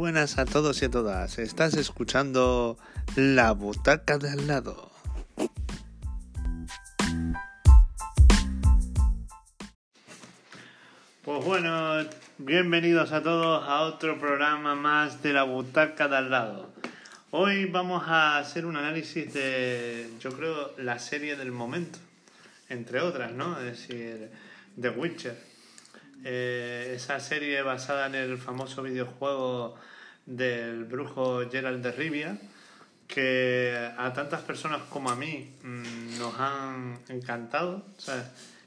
Buenas a todos y a todas. Estás escuchando La Butaca de al lado. Pues bueno, bienvenidos a todos a otro programa más de La Butaca de al lado. Hoy vamos a hacer un análisis de, yo creo, la serie del momento, entre otras, ¿no? Es decir, The Witcher. Eh, esa serie basada en el famoso videojuego del brujo Gerald de Rivia, que a tantas personas como a mí mm, nos han encantado.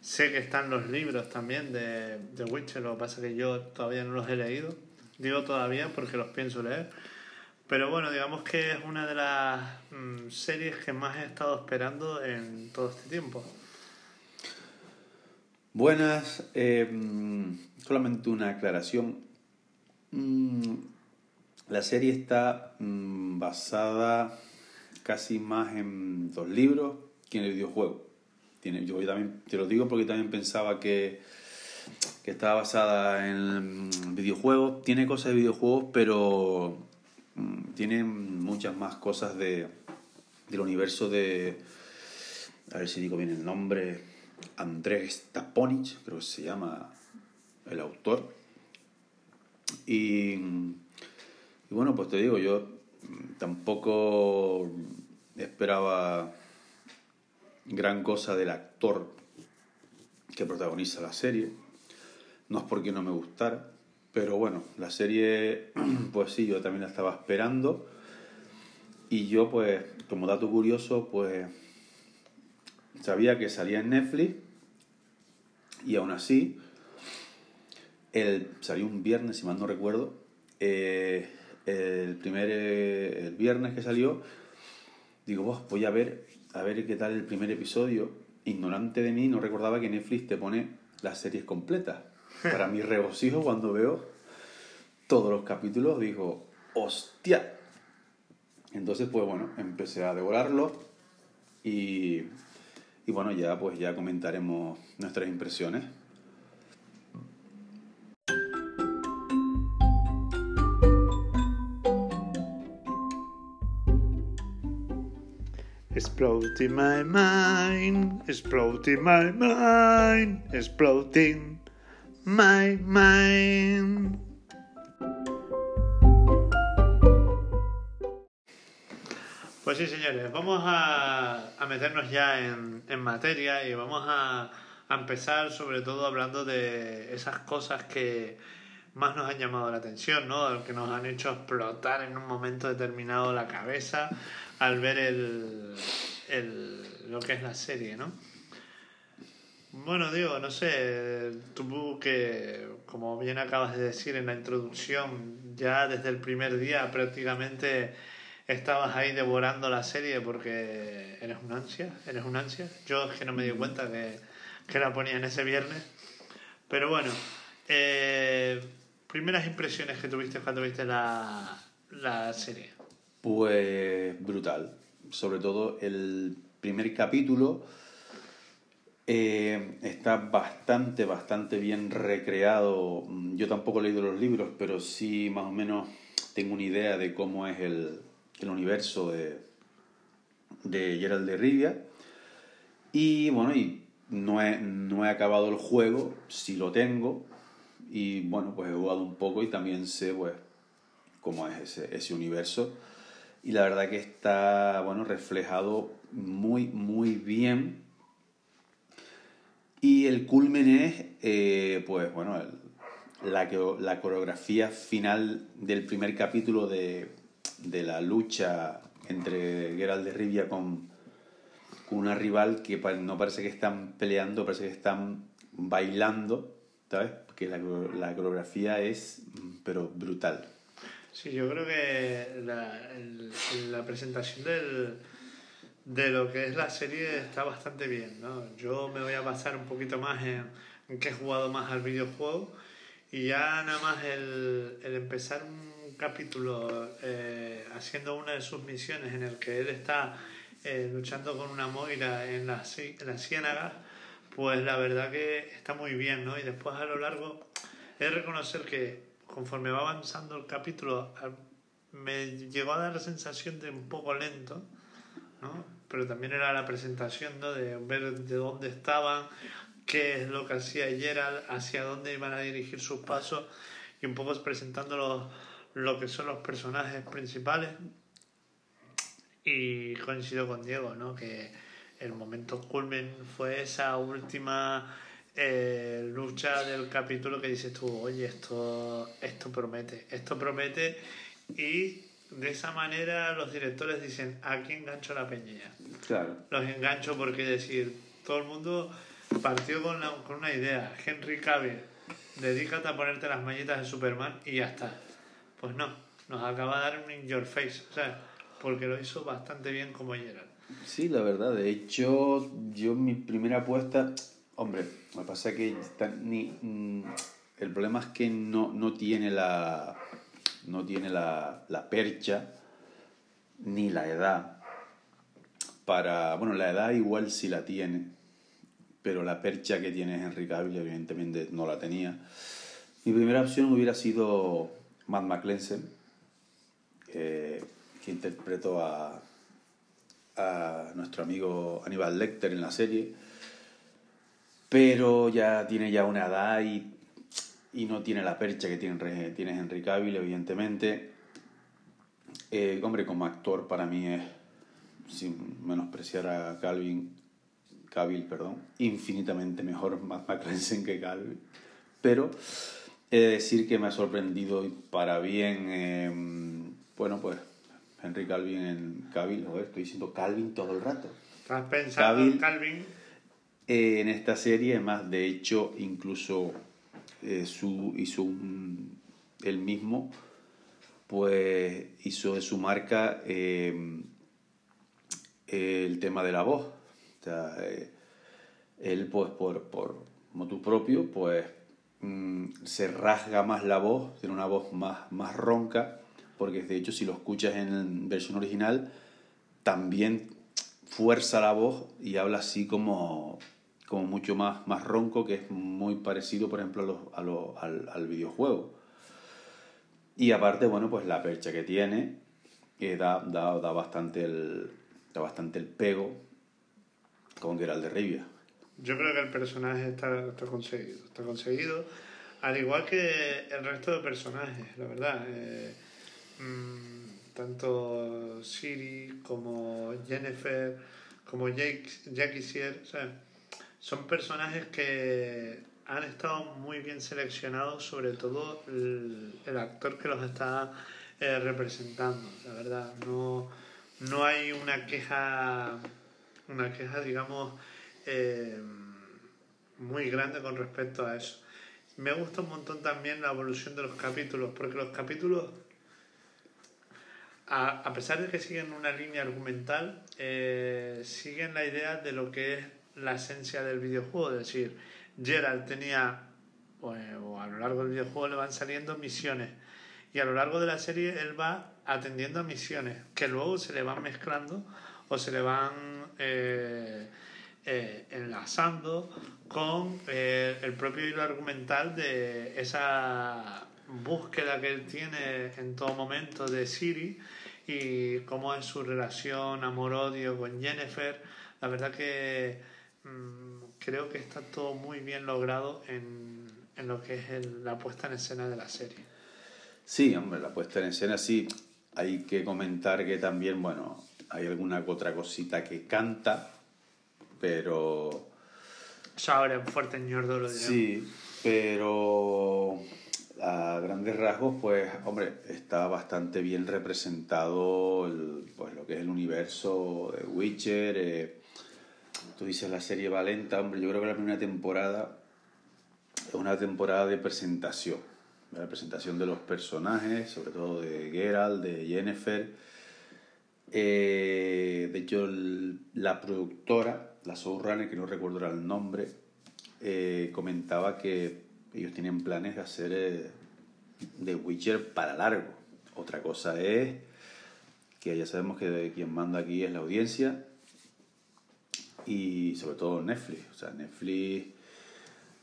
sé que están los libros también de, de Witcher, lo que pasa es que yo todavía no los he leído. Digo todavía porque los pienso leer. Pero bueno, digamos que es una de las mm, series que más he estado esperando en todo este tiempo. Buenas, eh, solamente una aclaración. Mm, la serie está mm, basada casi más en dos libros que en el videojuego. Yo también te lo digo porque también pensaba que, que estaba basada en videojuegos. Tiene cosas de videojuegos, pero mm, tiene muchas más cosas de, del universo de... A ver si digo bien el nombre Andrés Taponich, creo que se llama el autor. Y, bueno, pues te digo, yo tampoco esperaba gran cosa del actor que protagoniza la serie. No es porque no me gustara, pero bueno, la serie, pues sí, yo también la estaba esperando. Y yo, pues, como dato curioso, pues sabía que salía en Netflix y aún así, el, salió un viernes, si mal no recuerdo, eh, el primer eh, el viernes que salió, digo, voy a ver, a ver qué tal el primer episodio. Ignorante de mí, no recordaba que Netflix te pone las series completas. Para mi regocijo, cuando veo todos los capítulos, digo, hostia. Entonces, pues bueno, empecé a devorarlo y y bueno, ya pues ya comentaremos nuestras impresiones. Exploding my mind, exploding my mind, exploding my mind. Pues sí, señores, vamos a, meternos ya en, materia y vamos a, empezar sobre todo hablando de esas cosas que más nos han llamado la atención, ¿no? Que nos han hecho explotar en un momento determinado la cabeza al ver el, el, lo que es la serie, ¿no? Bueno, digo, no sé, tú que, como bien acabas de decir en la introducción, ya desde el primer día prácticamente estabas ahí devorando la serie porque eres un ansia, eres un ansia. Yo es que no me di cuenta que, que la ponía en ese viernes. Pero bueno, eh, primeras impresiones que tuviste cuando viste la, la serie. Pues brutal. Sobre todo el primer capítulo eh, está bastante, bastante bien recreado. Yo tampoco he leído los libros, pero sí más o menos tengo una idea de cómo es el, el universo de, de Gerald de Rivia. Y bueno, y no he, no he acabado el juego, sí lo tengo. Y bueno, pues he jugado un poco y también sé pues cómo es ese, ese universo. Y la verdad que está bueno, reflejado muy, muy bien. Y el culmen es, eh, pues bueno, la coreografía final del primer capítulo de, de la lucha entre Geralt de Rivia con, una rival que no parece que están peleando, parece que están bailando, ¿sabes? Que la, la coreografía es, pero brutal. Sí, yo creo que la, la presentación del, de lo que es la serie está bastante bien, ¿no? Yo me voy a basar un poquito más en, que he jugado más al videojuego y ya nada más el, el empezar capítulo eh, haciendo una de sus misiones en el que él está eh, luchando con una moira en la, en la ciénaga, pues la verdad que está muy bien, ¿no? Y después a lo largo es reconocer que conforme va avanzando el capítulo, me llegó a dar la sensación de un poco lento, ¿no? Pero también era la presentación, ¿no? De ver de dónde estaban, qué es lo que hacía Gerald, hacia dónde iban a dirigir sus pasos y un poco presentando lo que son los personajes principales. Y coincido con Diego, ¿no? Que el momento culmen fue esa última eh, lucha del capítulo que dices tú, oye, esto, esto promete, esto promete y de esa manera los directores dicen, aquí engancho la peñilla. Claro. Los engancho porque decir, todo el mundo partió con, con una idea, Henry Cavill, dedícate a ponerte las mañitas de Superman y ya está. Pues no, nos acaba de dar un in your face, o sea, porque lo hizo bastante bien como Gerald. Sí, la verdad, de hecho, yo mi primera apuesta, hombre, me pasa que ni, mm, el problema es que no, no tiene la no tiene la, la percha ni la edad para bueno la edad igual sí la tiene pero la percha que tiene Henry Cavill evidentemente no la tenía mi primera opción hubiera sido Matt McClensen eh, que interpretó a, nuestro amigo Aníbal Lecter en la serie pero ya tiene ya una edad y, no tiene la percha que tiene, tiene Henry Cavill, evidentemente. Eh, hombre, como actor para mí es, sin menospreciar a Calvin, Cavill, perdón, infinitamente mejor Matt McClensen que Calvin. Pero he de decir que me ha sorprendido para bien, eh, bueno, pues Henry Calvin en Cavill, joder, estoy diciendo Calvin todo el rato. ¿Estás pensando en Calvin? Eh, en esta serie, más de hecho, incluso eh, su, hizo un, él mismo, pues hizo de su marca eh, el tema de la voz. O sea, él, pues, por, por motu propio, pues mm, se rasga más la voz, tiene una voz más, más ronca, porque de hecho, si lo escuchas en versión original, también fuerza la voz y habla así como como mucho más, más ronco, que es muy parecido, por ejemplo, a al, al, videojuego. Y aparte, bueno, pues la percha que tiene, que da, da, da, bastante el, da bastante el pego con Geralt de Rivia. Yo creo que el personaje está, está conseguido. Está conseguido, al igual que el resto de personajes, la verdad. Eh, mm, tanto Siri como Jennifer, como Jake, Jackie son personajes que han estado muy bien seleccionados, sobre todo el, actor que los está eh, representando, la verdad. No, no hay una queja, una queja, digamos, eh, muy grande con respecto a eso. Me gusta un montón también la evolución de los capítulos, porque los capítulos, a, pesar de que siguen una línea argumental, eh, siguen la idea de lo que es la esencia del videojuego. Es decir, Gerald tenía, pues, o a lo largo del videojuego le van saliendo misiones. Y a lo largo de la serie él va atendiendo a misiones que luego se le van mezclando o se le van eh, eh, enlazando con eh, el propio hilo argumental de esa búsqueda que él tiene en todo momento de Siri y cómo es su relación amor-odio con Jennifer. La verdad que Mm, creo que está todo muy bien logrado en, en lo que es la puesta en escena de la serie. Sí, hombre, la puesta en escena sí. Hay que comentar que también, bueno, hay alguna otra cosita que canta, pero... Ahora en fuerte ñordo lo Sí, pero a grandes rasgos, pues, hombre, está bastante bien representado el, pues, lo que es el universo de Witcher. Eh, Tú dices la serie Valenta, hombre, yo creo que la primera temporada es una temporada de presentación, de presentación de los personajes, sobre todo de Geralt, de Jennifer. Eh, de hecho, la productora, la showrunner, que no recuerdo el nombre, eh, comentaba que ellos tienen planes de hacer eh, The Witcher para largo. Otra cosa es que ya sabemos que quien manda aquí es la audiencia y sobre todo Netflix. O sea, Netflix,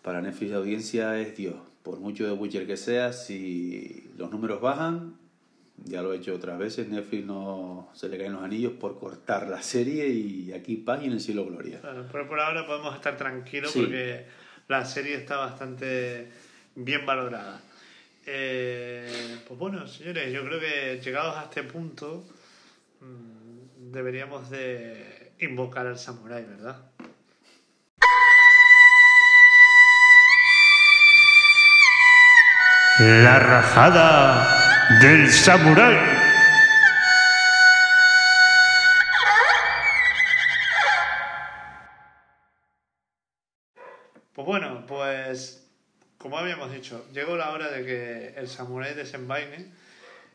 para Netflix la audiencia es Dios. por mucho de Witcher que sea, si los números bajan, ya lo he hecho otras veces, Netflix no se le caen los anillos por cortar la serie y aquí paz y en el cielo gloria. pero por ahora podemos estar tranquilos porque la serie está bastante bien valorada. Eh, pues bueno, señores, yo creo que llegados a este punto mm, deberíamos de invocar al samurái, ¿verdad? La rajada del samurái. Pues bueno, pues como habíamos dicho, llegó la hora de que el samurái desenvaine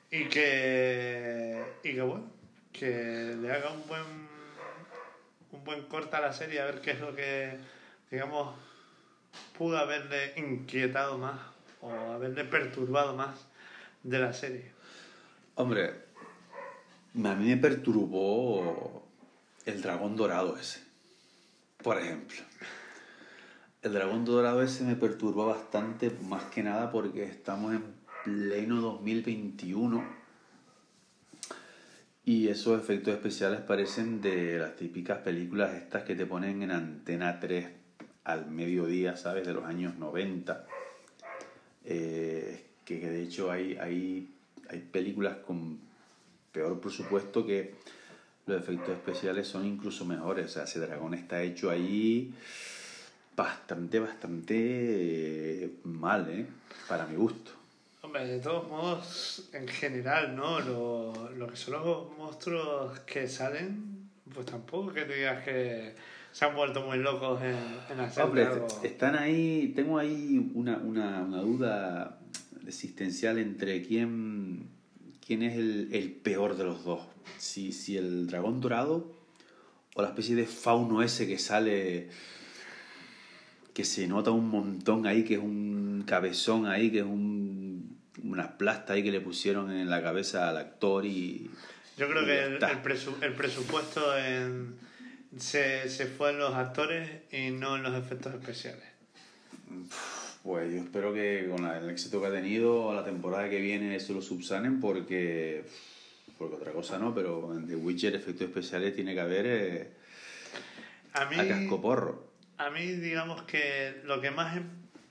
y que, y que bueno, que le haga un buen, un buen corte a la serie a ver qué es lo que, digamos, pudo haberle inquietado más o haberle perturbado más de la serie. Hombre, a mí me perturbó el dragón dorado ese, por ejemplo. El dragón dorado ese me perturba bastante, más que nada porque estamos en pleno 2021 y esos efectos especiales parecen de las típicas películas estas que te ponen en antena 3 al mediodía, ¿sabes? De los años 90. Eh, que, de hecho hay, hay, hay películas con peor presupuesto que los efectos especiales son incluso mejores. O sea, ese dragón está hecho ahí bastante, bastante eh, mal, ¿eh? Para mi gusto. Hombre, de todos modos, en general, ¿no? Lo, lo que son los monstruos que salen, pues tampoco que te digas que se han vuelto muy locos en, en hacer Hombre, están ahí, tengo ahí una, una, una duda existencial entre quién, quién es el, el, peor de los dos. Si, si el dragón dorado o la especie de fauno ese que sale que se nota un montón ahí, que es un cabezón ahí, que es un, una plasta ahí que le pusieron en la cabeza al actor y... Yo creo que el, el, presupuesto en, se, se fue en los actores y no en los efectos especiales. Pues yo espero que con el éxito que ha tenido la temporada que viene eso lo subsanen porque porque otra cosa no, pero en The Witcher efectos especiales tiene que haber eh, a, mí, a cascoporro a mí digamos que lo que más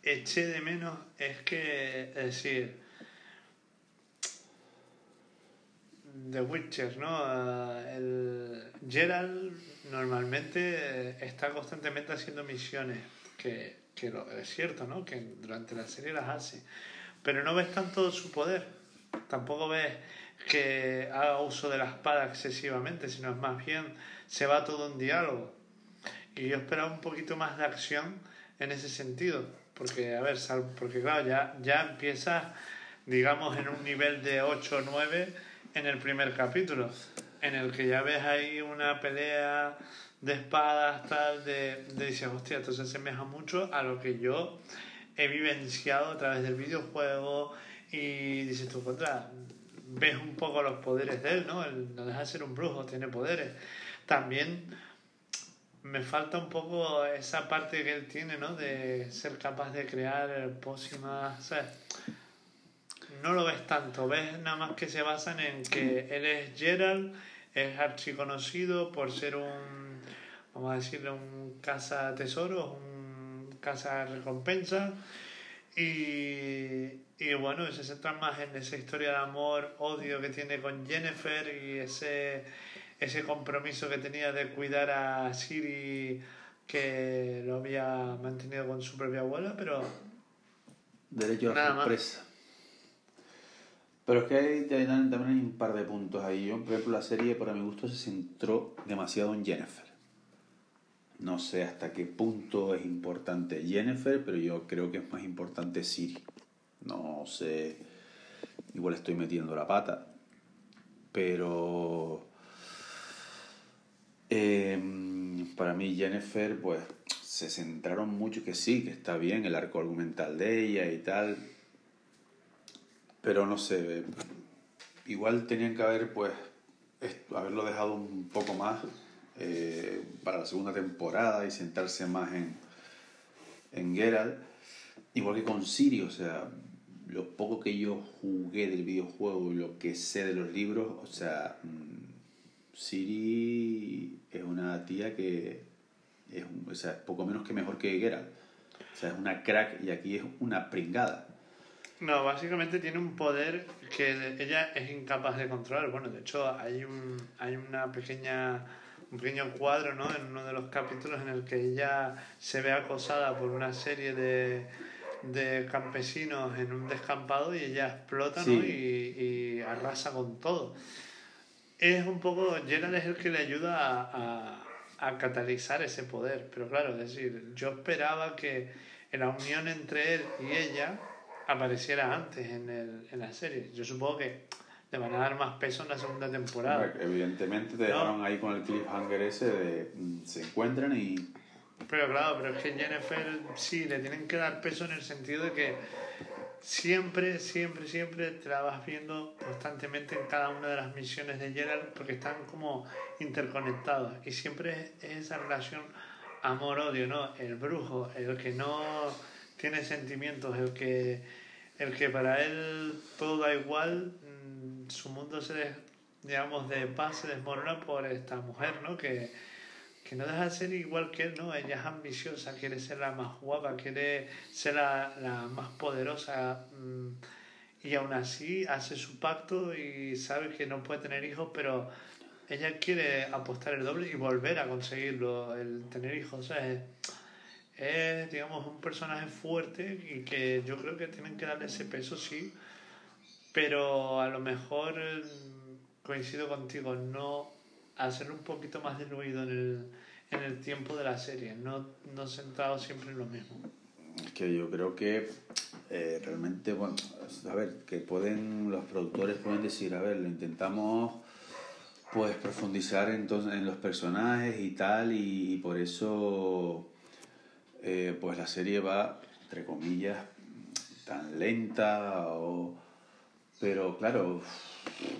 eché de menos es que, es decir, The Witcher, ¿no? El Gerald normalmente está constantemente haciendo misiones, que, que es cierto, ¿no? Que durante la serie las hace, pero no ves tanto su poder, tampoco ves que haga uso de la espada excesivamente, sino es más bien se va todo un diálogo y yo esperaba un poquito más de acción en ese sentido. Porque, a ver, porque claro, ya, ya empieza, digamos, en un nivel de 8 o 9 en el primer capítulo, en el que ya ves ahí una pelea de espadas, tal, de, de dices, hostia, esto se asemeja mucho a lo que yo he vivenciado a través del videojuego y dices tú, contra, ves un poco los poderes de él, ¿no? Él no deja de ser un brujo, tiene poderes. También me falta un poco esa parte que él tiene, ¿no? De ser capaz de crear pócimas, ¿sabes? No lo ves tanto, ves nada más que se basan en que él es Gerald, es archiconocido por ser un, vamos a decirle, un caza tesoros, un caza recompensa. Y, y bueno, se centra más en esa historia de amor, odio que tiene con Jennifer y ese ese compromiso que tenía de cuidar a Siri que lo había mantenido con su propia abuela, pero... Derecho a la sorpresa. Pero es que hay, también hay un par de puntos ahí. Yo, por ejemplo, la serie, para mi gusto, se centró demasiado en Jennifer. No sé hasta qué punto es importante Jennifer, pero yo creo que es más importante Siri. No sé, igual estoy metiendo la pata, pero Em, para mí Jennifer, pues se centraron mucho que sí, que está bien el arco argumental de ella y tal, pero no sé, igual tenían que haber pues haberlo dejado un poco más eh, para la segunda temporada y sentarse más en, en Geralt. igual que con Siri, o sea, lo poco que yo jugué del videojuego y lo que sé de los libros, o sea, mm, Siri es una tía que es, o sea, poco menos que mejor que Geralt. O sea, es una crack y aquí es una pringada. No, básicamente tiene un poder que ella es incapaz de controlar. Bueno, de hecho hay un hay una pequeña un pequeño cuadro, ¿no? En uno de los capítulos en el que ella se ve acosada por una serie de, de campesinos en un descampado y ella explota, ¿no? Y, y, arrasa con todo. Es un poco Gerald es el que le ayuda a, a, a catalizar ese poder, pero claro, es decir, yo esperaba que la unión entre él y ella apareciera antes en, el, en la serie. Yo supongo que le van a dar más peso en la segunda temporada. Evidentemente te dejaron ahí con el cliffhanger ese de mm, se encuentran y... Pero claro, pero es que Jennifer sí, le tienen que dar peso en el sentido de que siempre, siempre, siempre te la vas viendo constantemente en cada una de las misiones de Gerald porque están como interconectados y siempre es esa relación amor-odio, ¿no? El brujo, el que no tiene sentimientos, el que, el que para él todo da igual, su mundo se, digamos, de paz se desmorona por esta mujer, ¿no? Que, que no deja de ser igual que él, ¿no? Ella es ambiciosa, quiere ser la más guapa, quiere ser la, la más poderosa mm, y aún así hace su pacto y sabe que no puede tener hijos, pero ella quiere apostar el doble y volver a conseguirlo, el tener hijos, ¿sabes? es, digamos, un personaje fuerte y que yo creo que tienen que darle ese peso, sí, pero a lo mejor mm, coincido contigo, no hacer un poquito más diluido en el, en el tiempo de la serie, no, no centrado siempre en lo mismo. Es que yo creo que eh, realmente, bueno, a ver, que pueden, los productores pueden decir, a ver, lo intentamos pues profundizar entonces en los personajes y tal, y por eso eh, pues la serie va, entre comillas, tan lenta, o... pero claro,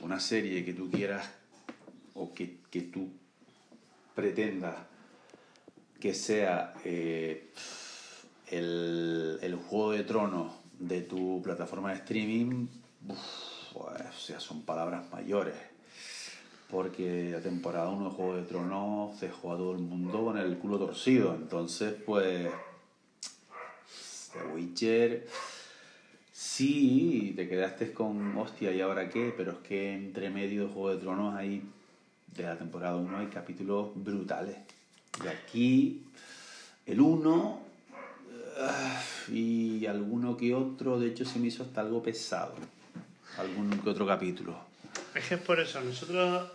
una serie que tú quieras o que, que tú pretendas que sea eh, el, el, Juego de Tronos de tu plataforma de streaming, pues, o son palabras mayores. Porque la temporada 1 de Juego de Tronos dejó a todo el mundo con el culo torcido. Entonces, pues. The Witcher. Sí, te quedaste con hostia, ¿y ahora qué? Pero es que entre medio de Juego de Tronos hay. De la temporada 1 hay capítulos brutales. De aquí, el 1 y alguno que otro, de hecho se me hizo hasta algo pesado. Algún que otro capítulo. Es que es por eso, nosotros,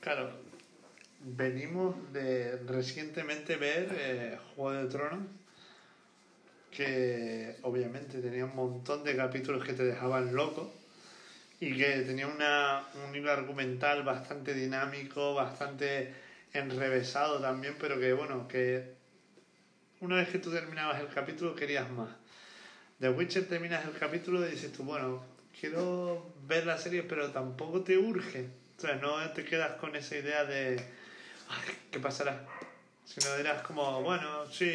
claro, venimos de recientemente ver eh, Juego de Tronos, que obviamente tenía un montón de capítulos que te dejaban loco y que tenía una, un hilo argumental bastante dinámico, bastante enrevesado también, pero que bueno, que una vez que tú terminabas el capítulo querías más. The Witcher terminas el capítulo y dices tú, bueno, quiero ver la serie, pero tampoco te urge. O sea, no te quedas con esa idea de, Ay, ¿qué pasará? Sino dirás como, bueno, sí,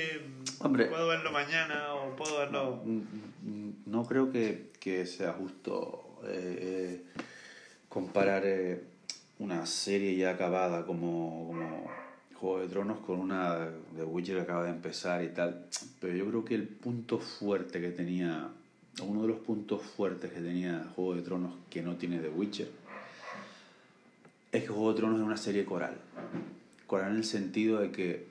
Hombre, puedo verlo mañana o puedo verlo... No, no creo que, que, sea justo eh, comparar eh, una serie ya acabada como, como Juego de Tronos con una de Witcher que acaba de empezar y tal. Pero yo creo que el punto fuerte que tenía uno de los puntos fuertes que tenía Juego de Tronos que no tiene The Witcher es que Juego de Tronos es una serie coral. Coral en el sentido de que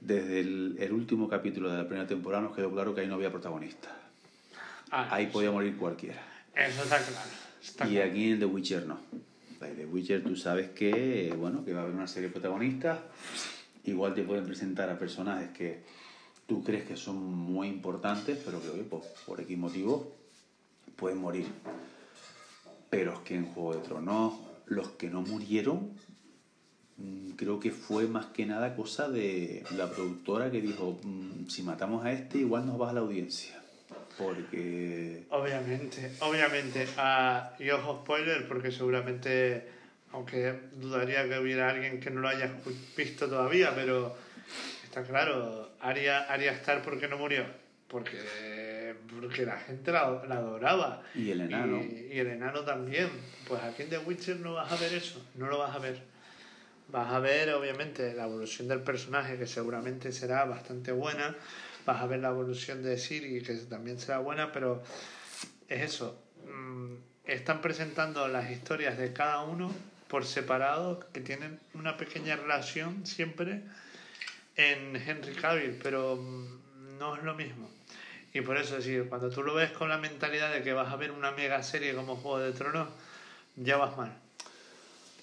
desde el, el último capítulo de la primera temporada nos quedó claro que ahí no había protagonista. Ah, ahí podía sí. morir cualquiera. Eso está claro. Está y claro. aquí en The Witcher no. En The Witcher tú sabes que, bueno, que va a haber una serie de protagonistas. Igual te pueden presentar a personajes que tú crees que son muy importantes, pero que oye, pues, por X motivo pueden morir. Pero es que en Juego de Tronos, los que no murieron, creo que fue más que nada cosa de la productora que dijo, mm, si matamos a este, igual nos baja la audiencia. Porque... Obviamente, obviamente. Uh, y ojo spoiler, porque seguramente, aunque dudaría que hubiera alguien que no lo haya visto todavía, pero está claro, Arya, Arya Star, ¿por qué no murió? porque, porque la gente la, la adoraba. Y el enano. Y, y el enano también. Pues aquí en The Witcher no vas a ver eso, no lo vas a ver. Vas a ver, obviamente, la evolución del personaje, que seguramente será bastante buena. Vas a ver la evolución de Siri, que también será buena, pero es eso. mm, Están presentando las historias de cada uno por separado, que tienen una pequeña relación siempre en Henry Cavill, pero mm, no es lo mismo. Y por eso, es cuando tú lo ves con la mentalidad de que vas a ver una mega serie como Juego de Tronos, ya vas mal.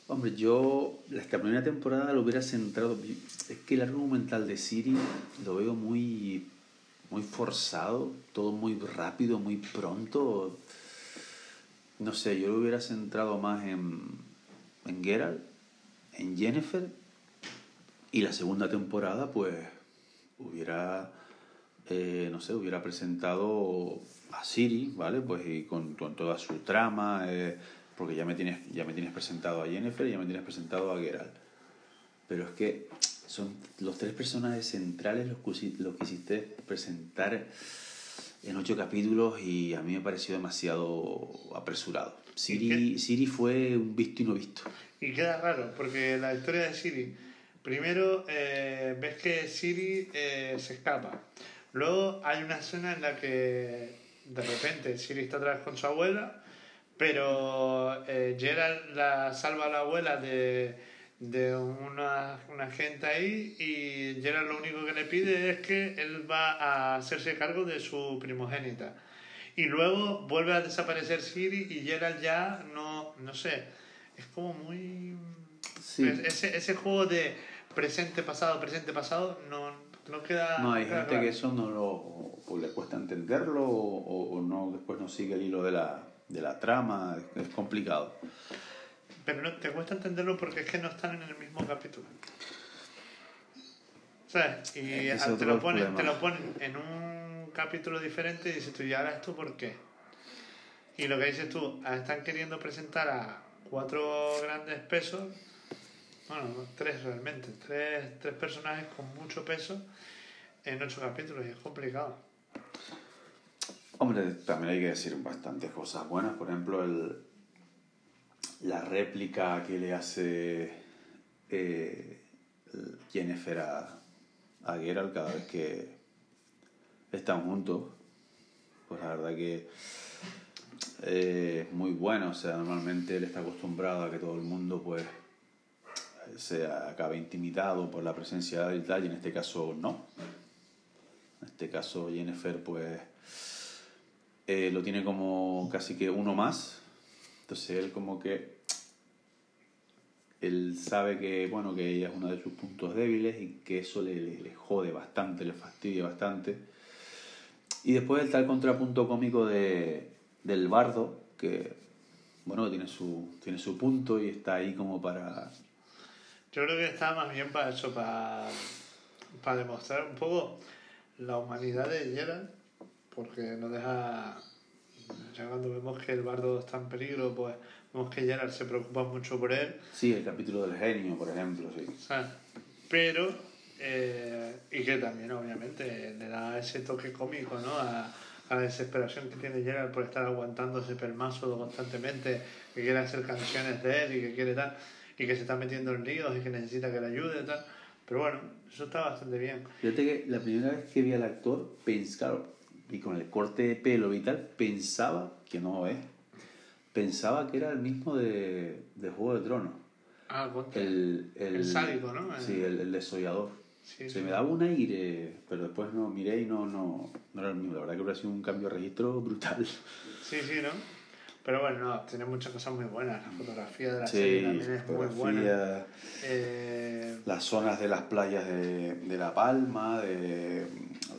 Hombre, yo esta primera temporada lo hubiera centrado. Es que el argumental de Siri lo veo muy, muy forzado, todo muy rápido, muy pronto. No sé, yo lo hubiera centrado más en, en Geralt, en Jennifer, y la segunda temporada, pues, hubiera, eh, no sé, hubiera presentado a Siri, ¿vale? Pues con, con toda su trama, eh, porque ya me, tienes, ya me tienes presentado a Jennifer y ya me tienes presentado a Geralt. Pero es que son los tres personajes centrales los que, los que hiciste presentar en ocho capítulos y a mí me pareció demasiado apresurado. Siri, Siri fue un visto y no visto. Y queda raro, porque la historia de Siri, primero eh, ves que Siri eh, se escapa. Luego hay una escena en la que de repente Siri está vez con su abuela, pero eh, Gerald la salva a la abuela de, de una, una gente ahí y Gerald lo único que le pide es que él va a hacerse cargo de su primogénita. Y luego vuelve a desaparecer Siri y Gerald ya no, no sé, es como muy... Sí. Es- Ese, ese juego de presente, pasado, presente, pasado, no, no queda... No, hay queda gente claro. que eso no lo o le cuesta entenderlo o, o no después no sigue el hilo de la, de la trama, es, es complicado. Pero no, te cuesta entenderlo porque es que no están en el mismo capítulo. ¿Sabes? Y es te, lo ponen, te lo ponen en un capítulo diferente y dices tú, ¿y ahora esto por qué? Y lo que dices tú, ah, están queriendo presentar a cuatro grandes pesos, bueno, tres realmente, tres, tres personajes con mucho peso en ocho capítulos y es complicado. Hombre, también hay que decir bastantes cosas buenas. Por ejemplo, el, la réplica que le hace eh, Jennifer a, a cada vez que están juntos. Pues la verdad que eh, es muy bueno. O sea, normalmente él está acostumbrado a que todo el mundo pues se acabe intimidado por la presencia de tal, y en este caso no. En este caso Jennifer pues eh, lo tiene como casi que uno más. Entonces él como que él sabe que bueno que ella es uno de sus puntos débiles y que eso le, le, jode bastante, le fastidia bastante. Y después está el contrapunto cómico de, del bardo, que bueno, tiene su, tiene su punto y está ahí como para... Yo creo que está más bien para eso, para, para demostrar un poco la humanidad de Geralt, porque no deja. Ya cuando vemos que el bardo está en peligro, pues vemos que Geralt se preocupa mucho por él, Sí, el capítulo del genio, por ejemplo, sí. ¿sabes? Pero, eh, y que también, obviamente, le da ese toque cómico, ¿no? A, a la desesperación que tiene Geralt por estar aguantando ese pelmazo constantemente, que quiere hacer canciones de él y que quiere tal, y que se está metiendo en líos y que necesita que le ayude y tal. Pero bueno, eso está bastante bien. Fíjate que la primera vez que vi al actor, pensaba, y con el corte de pelo y tal, pensaba, que no es, pensaba que era el mismo de, de Juego de Tronos. Ah, contra. El, el, El sádico, ¿no? El- Sí, el, el desollador. Sí, Se sí. me daba un aire, pero después no miré y no, no, no era el mismo. La verdad que hubiera sido un cambio de registro brutal. Sí, sí, ¿no? Pero bueno, no, tiene muchas cosas muy buenas. La fotografía de la Sí, serie también es muy buena. Eh, las zonas de las playas de, de La Palma, de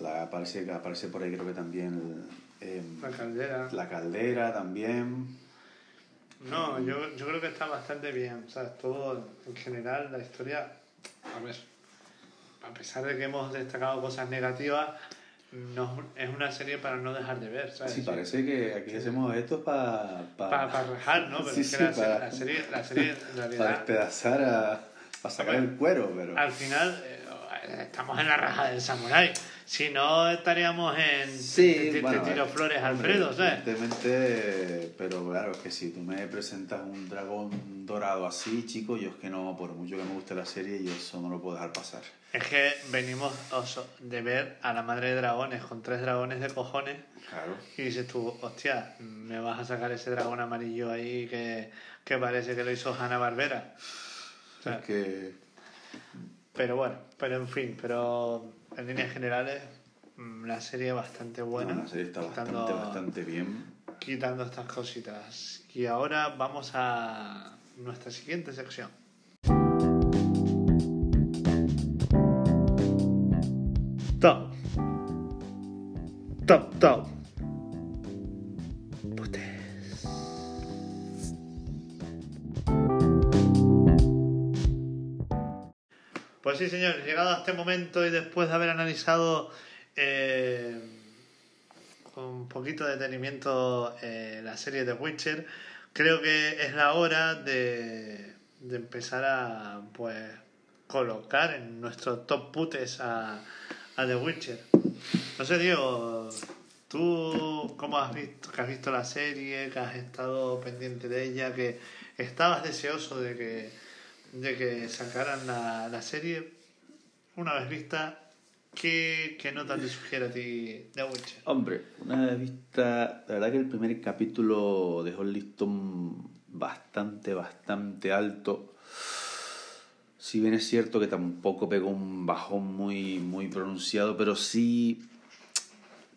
la, aparece, aparece por ahí creo que también em, la caldera. la caldera también. No, yo, yo creo que está bastante bien. ¿sabes? Todo en general, la historia. A ver, a pesar de que hemos destacado cosas negativas, no, es una serie para no dejar de ver. ¿sabes? Sí, parece que aquí hacemos esto para Para rajar, ¿no? Pero Sí, es que sí, la, para- la serie, la serie en para realidad. despedazar a para sacar el cuero, pero Al final, eh, estamos en la raja del samurái. Si no, estaríamos en. Sí, te, te- bueno, te tiro eh, flores, Alfredo, ¿sabes? Evidentemente, pero claro, es que si tú me presentas un dragón dorado así, chico, yo es que no, por mucho que me guste la serie, yo eso no lo puedo dejar pasar. Es que venimos oso, de ver a la madre de dragones con tres dragones de cojones Claro. y dices tú, hostia, me vas a sacar ese dragón amarillo ahí que, que parece que lo hizo Hanna Barbera. Es que Pero bueno, pero en fin, pero en líneas generales mm, la serie bastante buena. no, la serie está bastante, quitando- bastante bien. quitando estas cositas. Y ahora vamos a nuestra siguiente sección. Top. Top, top. Pues sí, señores, llegado a este momento y después de haber analizado eh, con un poquito de detenimiento eh, la serie de Witcher, creo que es la hora de, de empezar a pues colocar en nuestro top putes a, a The Witcher. No sé, Diego, tú cómo has visto, que has visto la serie, que has estado pendiente de ella, que estabas deseoso de que, de que sacaran la, la serie, una vez vista, ¿qué, qué nota te sugiere a ti The Witcher? Hombre, una vez vista, la verdad que el primer capítulo dejó el listón bastante, bastante alto. Si bien es cierto que tampoco pegó un bajón muy, muy pronunciado, pero sí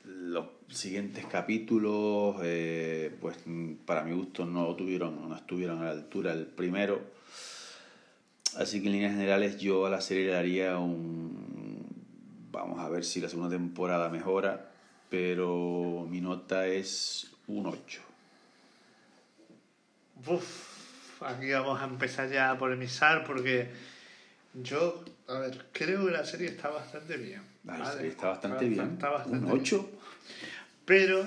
los siguientes capítulos, eh, pues para mi gusto no tuvieron, no estuvieron a la altura del primero. Así que en líneas generales yo a la serie le daría un... Vamos a ver si la segunda temporada mejora, pero mi nota es un 8. Uf, aquí vamos a empezar ya a polemizar porque yo, a ver, creo que la serie está bastante bien. La ¿vale? serie está bastante bien. Está bastante un bien. 8. Pero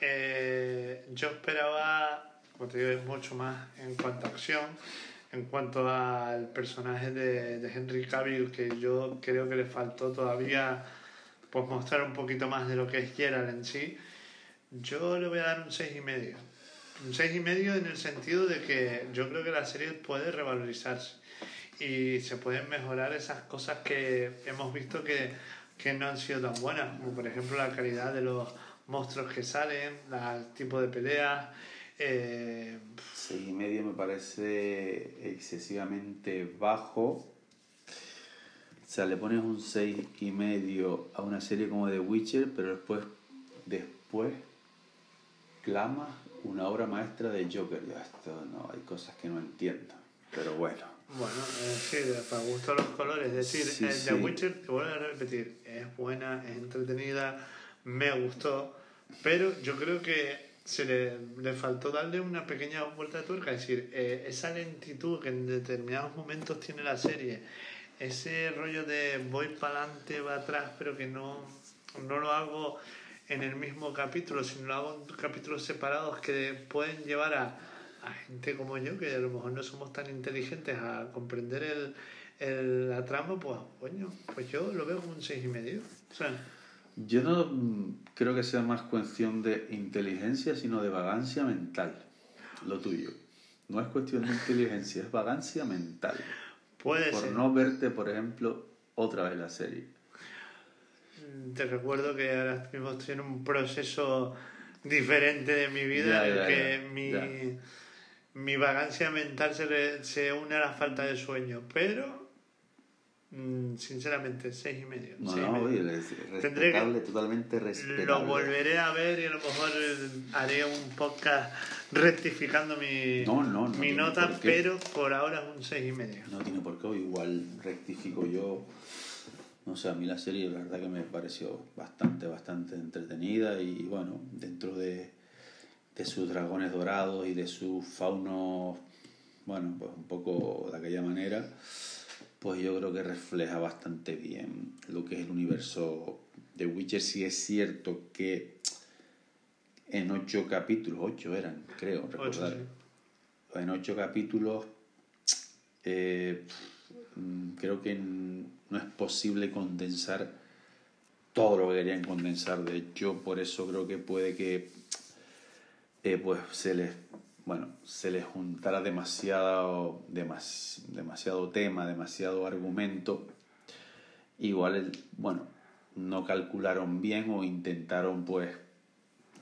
eh, yo esperaba, como te digo, mucho más en cuanto a acción, en cuanto al personaje de, de Henry Cavill, que yo creo que le faltó todavía pues mostrar un poquito más de lo que es Geralt en sí. Yo le voy a dar un 6,5. Un 6,5 en el sentido de que yo creo que la serie puede revalorizarse y se pueden mejorar esas cosas que hemos visto que, que no han sido tan buenas, como por ejemplo la calidad de los monstruos que salen, el tipo de peleas. Eh, 6 y medio me parece excesivamente bajo. O sea, le pones un 6 y medio a una serie como The Witcher, pero después, después clama una obra maestra de Joker. Ya esto no, hay cosas que no entiendo. Pero bueno. bueno, es decir, para gusto los colores, es decir, Sí, eh, sí. The Witcher, te vuelvo a repetir, es buena, es entretenida, me gustó, pero yo creo que se le, le faltó darle una pequeña vuelta de tuerca, es decir, eh, esa lentitud que en determinados momentos tiene la serie, ese rollo de voy para adelante, va atrás, pero que no, no lo hago en el mismo capítulo, sino lo hago en capítulos separados que pueden llevar a, a gente como yo, que a lo mejor no somos tan inteligentes a comprender el, el- la trama, pues, coño, pues yo lo veo como un seis y medio. O Yo no mm, creo que sea más cuestión de inteligencia, sino de vagancia mental. Lo tuyo. No es cuestión de inteligencia, es vagancia mental. puede Por ser. no verte, por ejemplo, otra vez la serie. Mm, Te recuerdo que ahora mismo estoy en un proceso diferente de mi vida Ya, en ya, que ya, mi, mi vagancia mental se, le- se une a la falta de sueño, pero mm, sinceramente, seis y medio. No, seis y no, medio. oye, Tendré que- totalmente respetable. Lo volveré a ver y a lo mejor eh, haré un podcast rectificando mi, No, no, no mi nota, pero por ahora es un seis y medio. No tiene por qué, igual rectifico yo. No sé, a mí la serie la verdad que me pareció bastante, bastante entretenida y bueno, dentro de, de sus dragones dorados y de sus faunos, bueno, pues un poco de aquella manera, pues yo creo que refleja bastante bien lo que es el universo de Witcher. Sí es cierto que en ocho capítulos, ocho eran, creo, recordar sí. en ocho capítulos eh, mm, creo que no es posible condensar todo lo que querían condensar. De hecho, por eso creo que puede que eh, pues se les bueno, se les juntara demasiado, demasiado tema, demasiado argumento. Igual, bueno, no calcularon bien o intentaron, pues,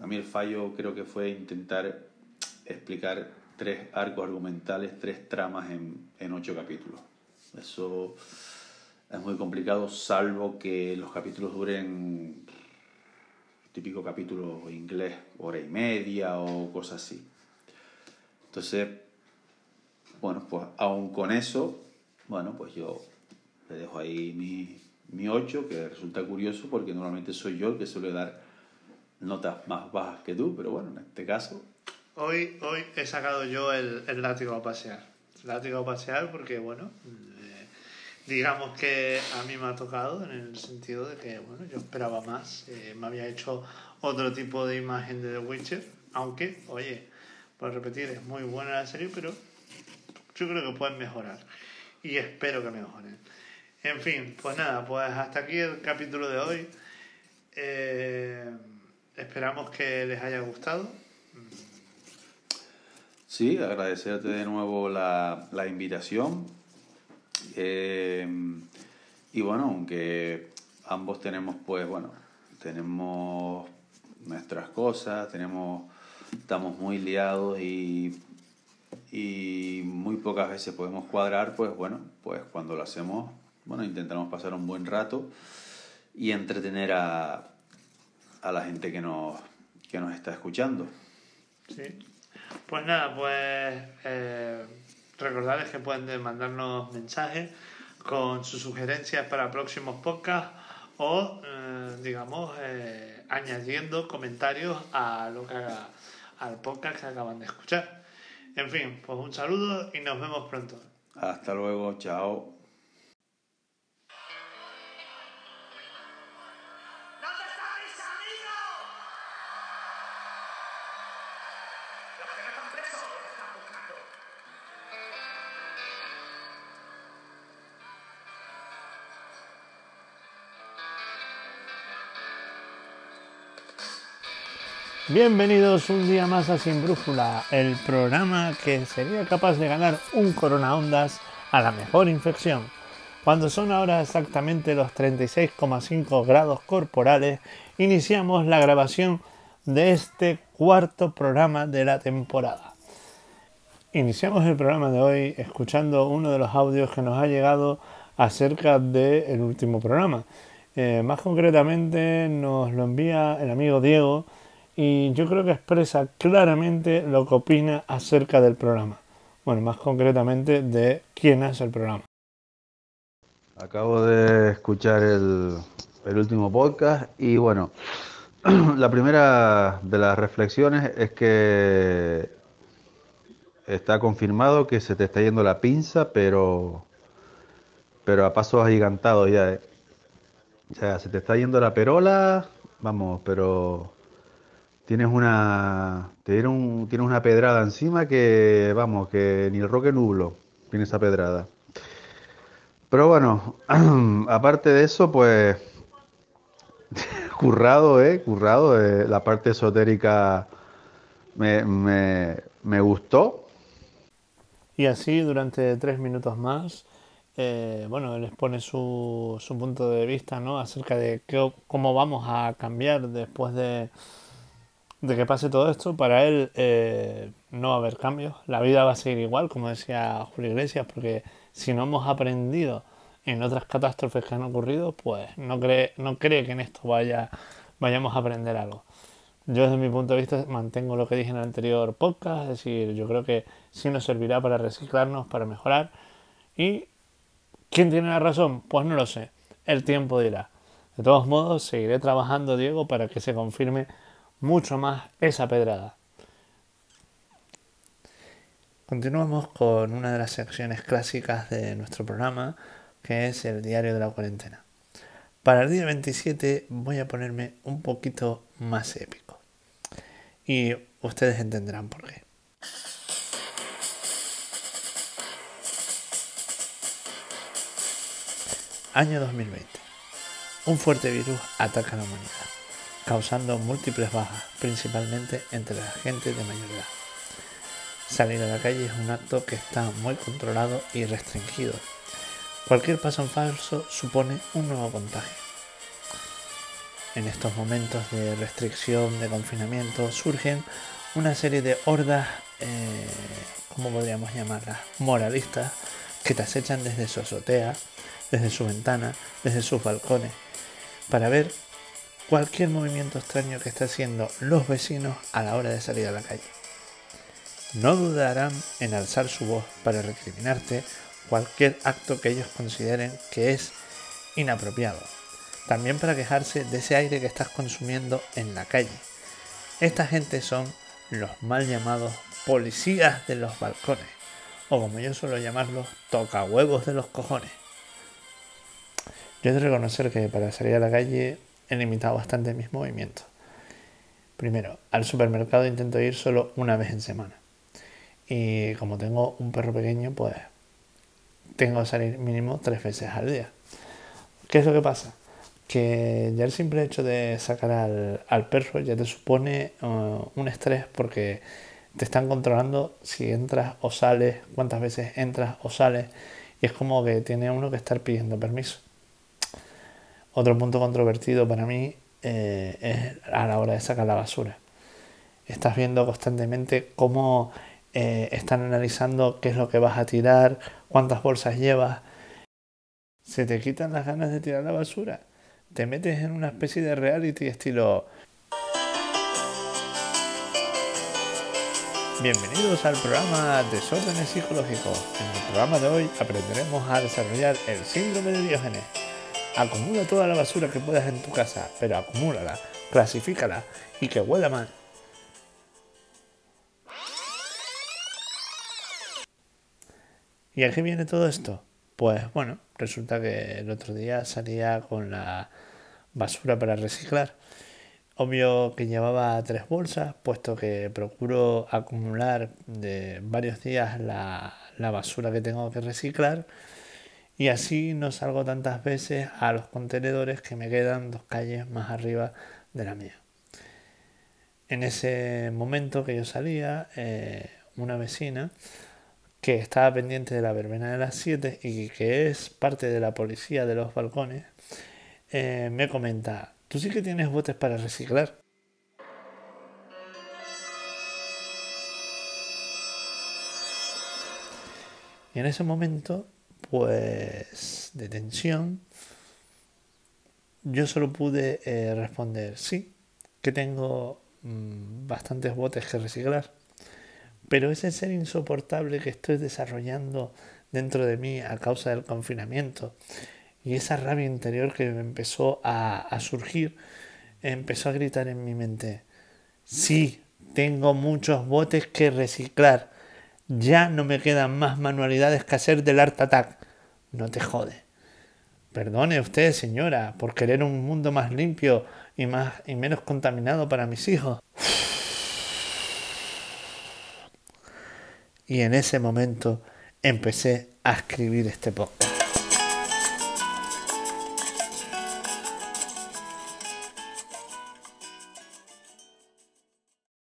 a mí el fallo creo que fue intentar explicar tres arcos argumentales, tres tramas en, en ocho capítulos. Eso es muy complicado, salvo que los capítulos duren típico capítulo inglés, hora y media o cosas así. Entonces, bueno, pues aún con eso, bueno, pues yo le dejo ahí mi, mi 8, que resulta curioso porque normalmente soy yo el que suele dar notas más bajas que tú, pero bueno, en este caso... Hoy, hoy he sacado yo el, el látigo a pasear. Látigo a pasear porque, bueno, digamos que a mí me ha tocado en el sentido de que, bueno, yo esperaba más, eh, me había hecho otro tipo de imagen de The Witcher, aunque, oye, por repetir, es muy buena la serie, pero yo creo que pueden mejorar y espero que mejoren. En fin, pues nada, pues hasta aquí el capítulo de hoy. Eh, esperamos que les haya gustado. Sí, agradecerte de nuevo la, la invitación eh, y bueno, aunque ambos tenemos, pues bueno, tenemos nuestras cosas, tenemos, estamos muy liados y, y muy pocas veces podemos cuadrar, pues bueno, pues cuando lo hacemos, bueno, intentamos pasar un buen rato y entretener a, a la gente que nos, que nos está escuchando. Sí. Pues nada, pues eh, recordarles que pueden mandarnos mensajes con sus sugerencias para próximos podcasts o, eh, digamos, eh, añadiendo comentarios a lo que al podcast que acaban de escuchar. En fin, pues un saludo y nos vemos pronto. Hasta luego, chao. Bienvenidos un día más a Sin Brújula, el programa que sería capaz de ganar un corona ondas a la mejor infección. Cuando son ahora exactamente los 36,5 grados corporales, iniciamos la grabación de este cuarto programa de la temporada. Iniciamos el programa de hoy escuchando uno de los audios que nos ha llegado acerca del último programa. Eh, más concretamente nos lo envía el amigo Diego, y yo creo que expresa claramente lo que opina acerca del programa. Bueno, más concretamente de quién hace el programa. Acabo de escuchar el, el último podcast y bueno, la primera de las reflexiones es que está confirmado que se te está yendo la pinza, pero, pero a pasos agigantados ya. ¿eh? O sea, se te está yendo la perola, vamos, pero tienes una te dieron tienes una pedrada encima que vamos que ni el roque nublo tiene esa pedrada. Pero bueno aparte de eso pues currado eh currado eh, la parte esotérica me, me, me, gustó. Y así durante tres minutos más eh, bueno él expone su, su punto de vista no acerca de qué, cómo vamos a cambiar después de de que pase todo esto, para él eh, no va a haber cambios. La vida va a seguir igual, como decía Julio Iglesias, porque si no hemos aprendido en otras catástrofes que han ocurrido, pues no cree, no cree que en esto vaya, vayamos a aprender algo. Yo desde mi punto de vista mantengo lo que dije en el anterior podcast, es decir, yo creo que sí nos servirá para reciclarnos, para mejorar. ¿Y quién tiene la razón? Pues no lo sé, el tiempo dirá. De todos modos, seguiré trabajando, Diego, para que se confirme mucho más esa pedrada. Continuamos con una de las secciones clásicas de nuestro programa, que es el diario de la cuarentena. Para el día 27 voy a ponerme un poquito más épico. Y ustedes entenderán por qué. Año 2020. un fuerte virus ataca a la humanidad, causando múltiples bajas, principalmente entre la gente de mayor edad. Salir a la calle es un acto que está muy controlado y restringido. Cualquier paso en falso supone un nuevo contagio. En estos momentos de restricción, de confinamiento, surgen una serie de hordas, eh, ¿cómo podríamos llamarlas? Moralistas, que te acechan desde su azotea, desde su ventana, desde sus balcones, para ver cualquier movimiento extraño que estén haciendo los vecinos a la hora de salir a la calle. No dudarán en alzar su voz para recriminarte cualquier acto que ellos consideren que es inapropiado. También para quejarse de ese aire que estás consumiendo en la calle. Esta gente son los mal llamados policías de los balcones, o como yo suelo llamarlos, tocahuevos de los cojones. Yo he de reconocer que para salir a la calle he limitado bastante mis movimientos. Primero, al supermercado intento ir solo una vez en semana. Y como tengo un perro pequeño, pues tengo que salir mínimo tres veces al día. ¿Qué es lo que pasa? que ya el simple hecho de sacar al, perro ya te supone uh, un estrés porque te están controlando si entras o sales, cuántas veces entras o sales, y es como que tiene uno que estar pidiendo permiso. Otro punto controvertido para mí eh, es a la hora de sacar la basura. Estás viendo constantemente cómo eh, están analizando qué es lo que vas a tirar, cuántas bolsas llevas. Se te quitan las ganas de tirar la basura te metes en una especie de reality estilo... Bienvenidos al programa Desórdenes Psicológicos. En el programa de hoy aprenderemos a desarrollar el síndrome de Diógenes. Acumula toda la basura que puedas en tu casa, pero acumúlala, clasifícala y que huela mal. ¿Y a qué viene todo esto? Pues bueno, resulta que el otro día salía con la basura para reciclar. Obvio que llevaba tres bolsas, puesto que procuro acumular de varios días la, basura que tengo que reciclar y así no salgo tantas veces a los contenedores que me quedan dos calles más arriba de la mía. En ese momento que yo salía, eh, una vecina que estaba pendiente de la verbena de las 7 y que es parte de la policía de los balcones, eh, me comenta, ¿tú sí que tienes botes para reciclar? Y en ese momento, pues, de tensión, yo solo pude eh, responder, sí, que tengo mm, bastantes botes que reciclar. Pero ese ser insoportable que estoy desarrollando dentro de mí a causa del confinamiento y esa rabia interior que me empezó a, surgir, empezó a gritar en mi mente, sí, tengo muchos botes que reciclar, ya no me quedan más manualidades que hacer del Art Attack. No te jode. Perdone usted, señora, por querer un mundo más limpio y, más, y menos contaminado para mis hijos. Y en ese momento empecé a escribir este podcast.